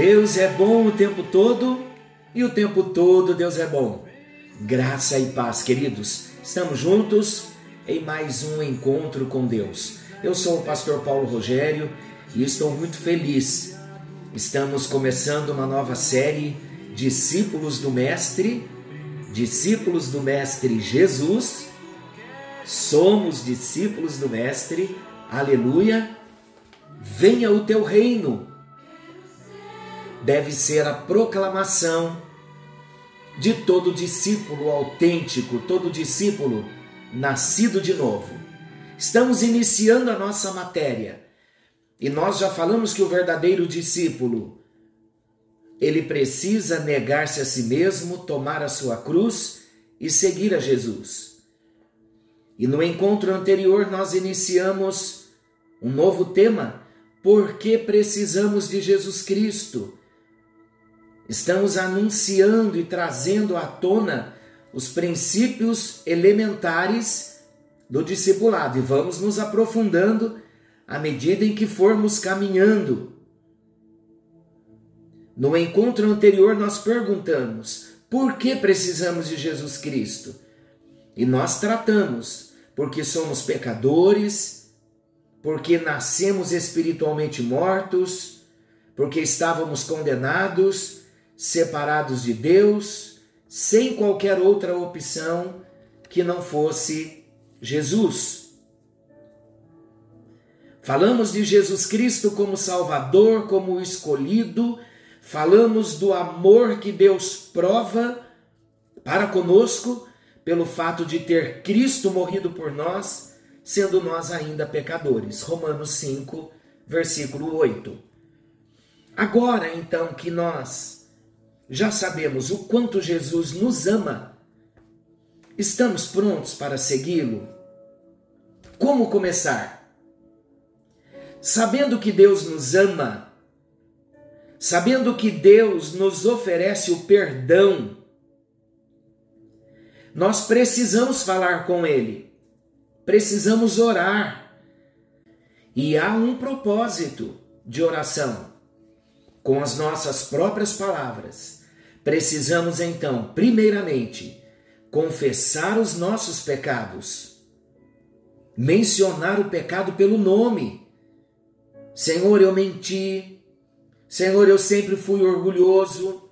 Deus é bom o tempo todo e o tempo todo Deus é bom. Graça e paz, queridos. Estamos juntos em mais um encontro com Deus. Eu sou o pastor Paulo Rogério e estou muito feliz. Estamos começando uma nova série Discípulos do Mestre, discípulos do Mestre Jesus. Somos discípulos do Mestre. Aleluia. Venha o teu reino deve ser a proclamação de todo discípulo autêntico, todo discípulo nascido de novo. Estamos iniciando a nossa matéria e nós já falamos que o verdadeiro discípulo ele precisa negar-se a si mesmo, tomar a sua cruz e seguir a Jesus. E no encontro anterior nós iniciamos um novo tema: por que precisamos de Jesus Cristo? Estamos anunciando e trazendo à tona os princípios elementares do discipulado e vamos nos aprofundando à medida em que formos caminhando. No encontro anterior, nós perguntamos por que precisamos de Jesus Cristo? E nós tratamos porque somos pecadores, porque nascemos espiritualmente mortos, porque estávamos condenados separados de Deus, sem qualquer outra opção que não fosse Jesus. Falamos de Jesus Cristo como Salvador, como escolhido, falamos do amor que Deus prova para conosco pelo fato de ter Cristo morrido por nós, sendo nós ainda pecadores. Romanos 5, versículo 8. Agora, então, que nós já sabemos o quanto Jesus nos ama. Estamos prontos para segui-lo? Como começar? Sabendo que Deus nos ama, sabendo que Deus nos oferece o perdão, nós precisamos falar com Ele, precisamos orar. E há um propósito de oração, com as nossas próprias palavras Precisamos então, primeiramente, confessar os nossos pecados, mencionar o pecado pelo nome. Senhor, eu menti. Senhor, eu sempre fui orgulhoso,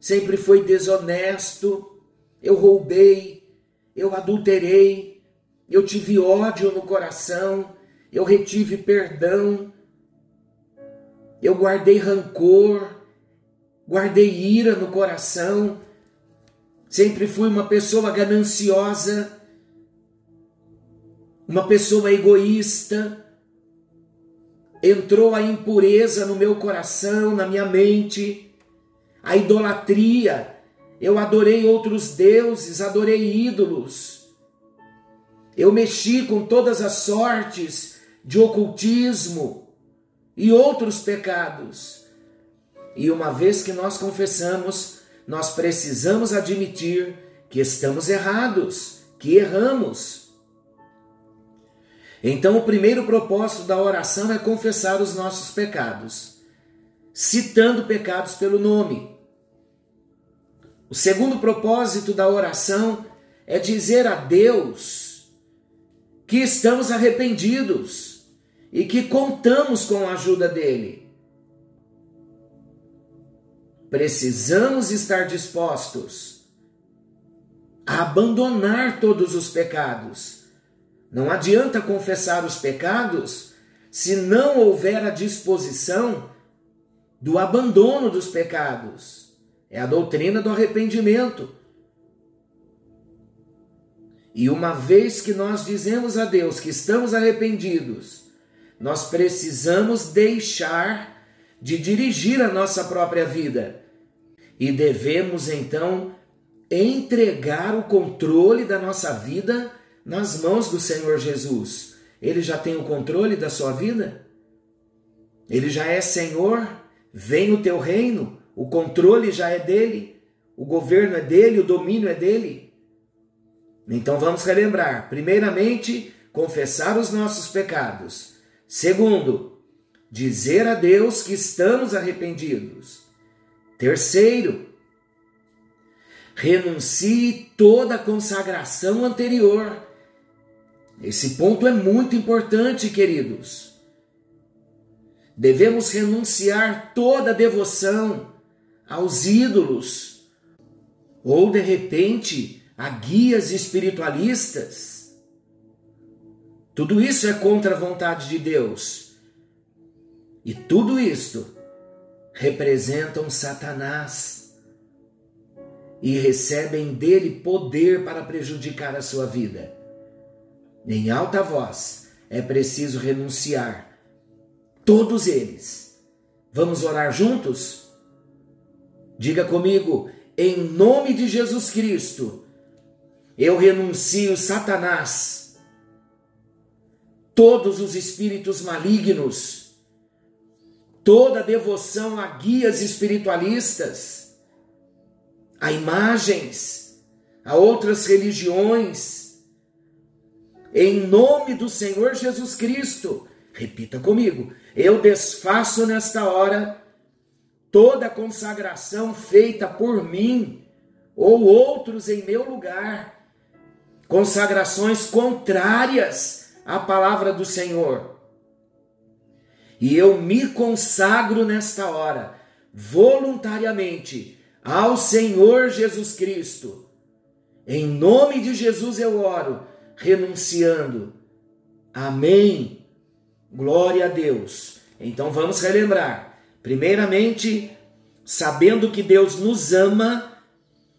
sempre fui desonesto, eu roubei, eu adulterei, eu tive ódio no coração, eu retive perdão, eu guardei rancor, guardei ira no coração, sempre fui uma pessoa gananciosa, uma pessoa egoísta. Entrou a impureza no meu coração, na minha mente, a idolatria. Eu adorei outros deuses, adorei ídolos. Eu mexi com todas as sortes de ocultismo e outros pecados. E uma vez que nós confessamos, nós precisamos admitir que estamos errados, que erramos. Então, o primeiro propósito da oração é confessar os nossos pecados, citando pecados pelo nome. O segundo propósito da oração é dizer a Deus que estamos arrependidos e que contamos com a ajuda dele. Precisamos estar dispostos a abandonar todos os pecados. Não adianta confessar os pecados se não houver a disposição do abandono dos pecados. É a doutrina do arrependimento. E uma vez que nós dizemos a Deus que estamos arrependidos, nós precisamos deixar de dirigir a nossa própria vida e devemos então entregar o controle da nossa vida nas mãos do Senhor Jesus. Ele já tem o controle da sua vida? Ele já é Senhor? Vem o teu reino, o controle já é dele, o governo é dele, o domínio é dele. Então vamos relembrar: primeiramente, confessar os nossos pecados. Segundo, dizer a Deus que estamos arrependidos. Terceiro, renuncie toda a consagração anterior. Esse ponto é muito importante, queridos. Devemos renunciar toda a devoção aos ídolos ou de repente a guias espiritualistas. Tudo isso é contra a vontade de Deus. E tudo isto representam Satanás e recebem dele poder para prejudicar a sua vida. Em alta voz é preciso renunciar todos eles. Vamos orar juntos? Diga comigo, em nome de Jesus Cristo, eu renuncio Satanás, todos os espíritos malignos, toda devoção a guias espiritualistas, a imagens, a outras religiões, em nome do Senhor Jesus Cristo. Repita comigo: eu desfaço nesta hora toda consagração feita por mim ou outros em meu lugar, consagrações contrárias à palavra do Senhor e eu me consagro nesta hora, voluntariamente, ao Senhor Jesus Cristo. Em nome de Jesus eu oro, renunciando. Amém. Glória a Deus. Então vamos relembrar. Primeiramente, sabendo que Deus nos ama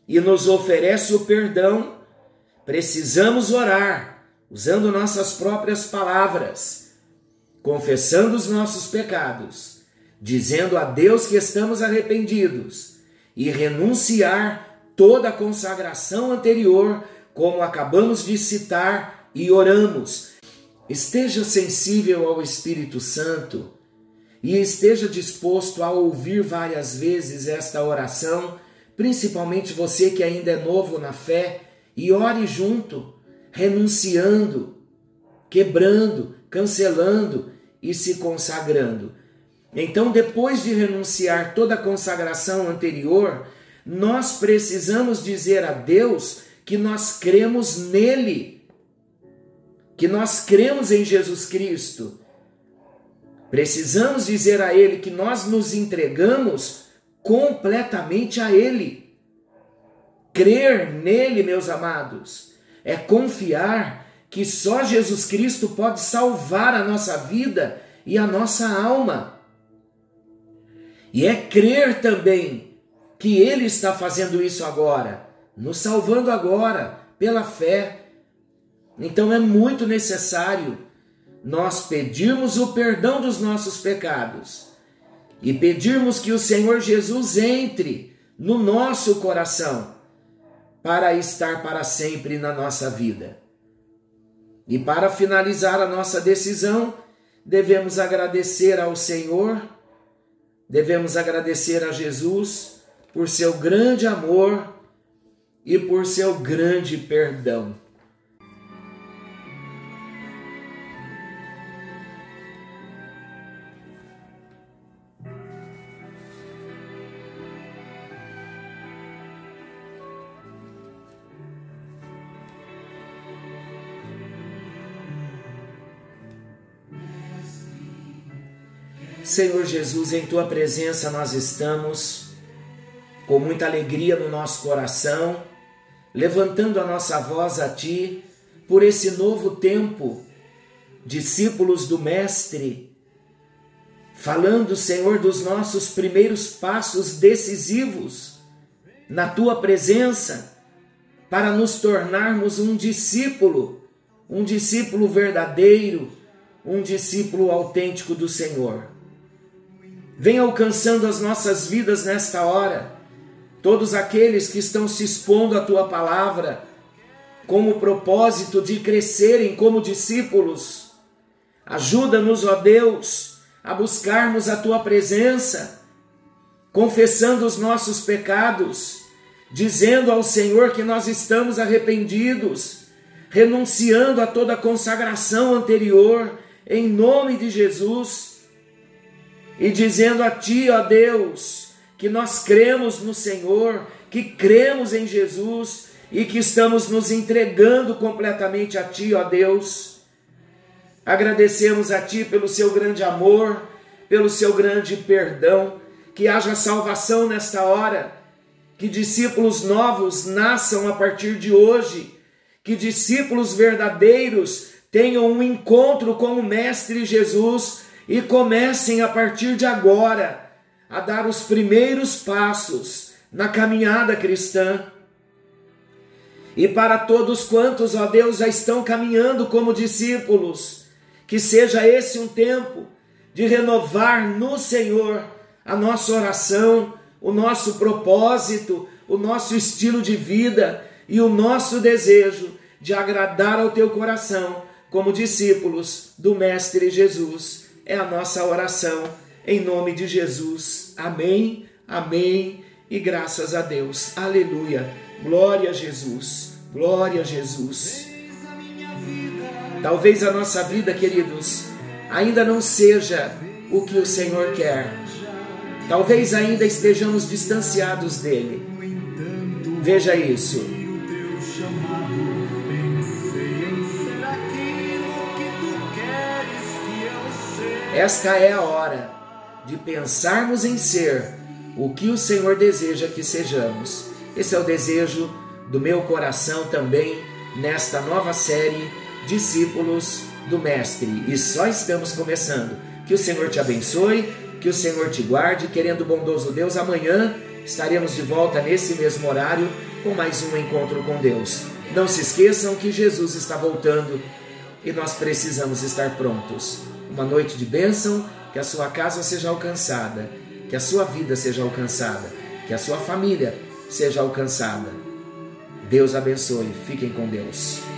e nos oferece o perdão, precisamos orar, usando nossas próprias palavras confessando os nossos pecados, dizendo a Deus que estamos arrependidos e renunciar toda a consagração anterior, como acabamos de citar e oramos. Esteja sensível ao Espírito Santo e esteja disposto a ouvir várias vezes esta oração, principalmente você que ainda é novo na fé, e ore junto, renunciando, quebrando, cancelando e se consagrando. Então, depois de renunciar toda a consagração anterior, nós precisamos dizer a Deus que nós cremos nele, que nós cremos em Jesus Cristo. Precisamos dizer a Ele que nós nos entregamos completamente a Ele. Crer nele, meus amados, é confiar que só Jesus Cristo pode salvar a nossa vida e a nossa alma. E é crer também que Ele está fazendo isso agora, nos salvando agora, pela fé. Então é muito necessário nós pedirmos o perdão dos nossos pecados e pedirmos que o Senhor Jesus entre no nosso coração para estar para sempre na nossa vida. E para finalizar a nossa decisão, devemos agradecer ao Senhor, devemos agradecer a Jesus por seu grande amor e por seu grande perdão. Senhor Jesus, em tua presença nós estamos com muita alegria no nosso coração, levantando a nossa voz a ti por esse novo tempo, discípulos do Mestre, falando, Senhor, dos nossos primeiros passos decisivos na tua presença, para nos tornarmos um discípulo, um discípulo verdadeiro, um discípulo autêntico do Senhor. Vem alcançando as nossas vidas nesta hora. Todos aqueles que estão se expondo à tua palavra, com o propósito de crescerem como discípulos. Ajuda-nos, ó Deus, a buscarmos a tua presença, confessando os nossos pecados, dizendo ao Senhor que nós estamos arrependidos, renunciando a toda consagração anterior, em nome de Jesus e dizendo a Ti, ó Deus, que nós cremos no Senhor, que cremos em Jesus e que estamos nos entregando completamente a Ti, ó Deus. Agradecemos a Ti pelo Seu grande amor, pelo Seu grande perdão, que haja salvação nesta hora, que discípulos novos nasçam a partir de hoje, que discípulos verdadeiros tenham um encontro com o Mestre Jesus e comecem a partir de agora a dar os primeiros passos na caminhada cristã. E para todos quantos, ó Deus, já estão caminhando como discípulos, que seja esse um tempo de renovar no Senhor a nossa oração, o nosso propósito, o nosso estilo de vida e o nosso desejo de agradar ao teu coração como discípulos do Mestre Jesus. É a nossa oração em nome de Jesus. Amém, amém e graças a Deus. Aleluia. Glória a Jesus. Glória a Jesus. Talvez a nossa vida, queridos, ainda não seja o que o Senhor quer. Talvez ainda estejamos distanciados dele. Veja isso. Esta é a hora de pensarmos em ser o que o Senhor deseja que sejamos. Esse é o desejo do meu coração também nesta nova série Discípulos do Mestre. E só estamos começando. Que o Senhor te abençoe, que o Senhor te guarde, querendo o bondoso Deus, amanhã estaremos de volta nesse mesmo horário com mais um encontro com Deus. Não se esqueçam que Jesus está voltando e nós precisamos estar prontos uma noite de bênção, que a sua casa seja alcançada, que a sua vida seja alcançada, que a sua família seja alcançada. Deus abençoe. Fiquem com Deus.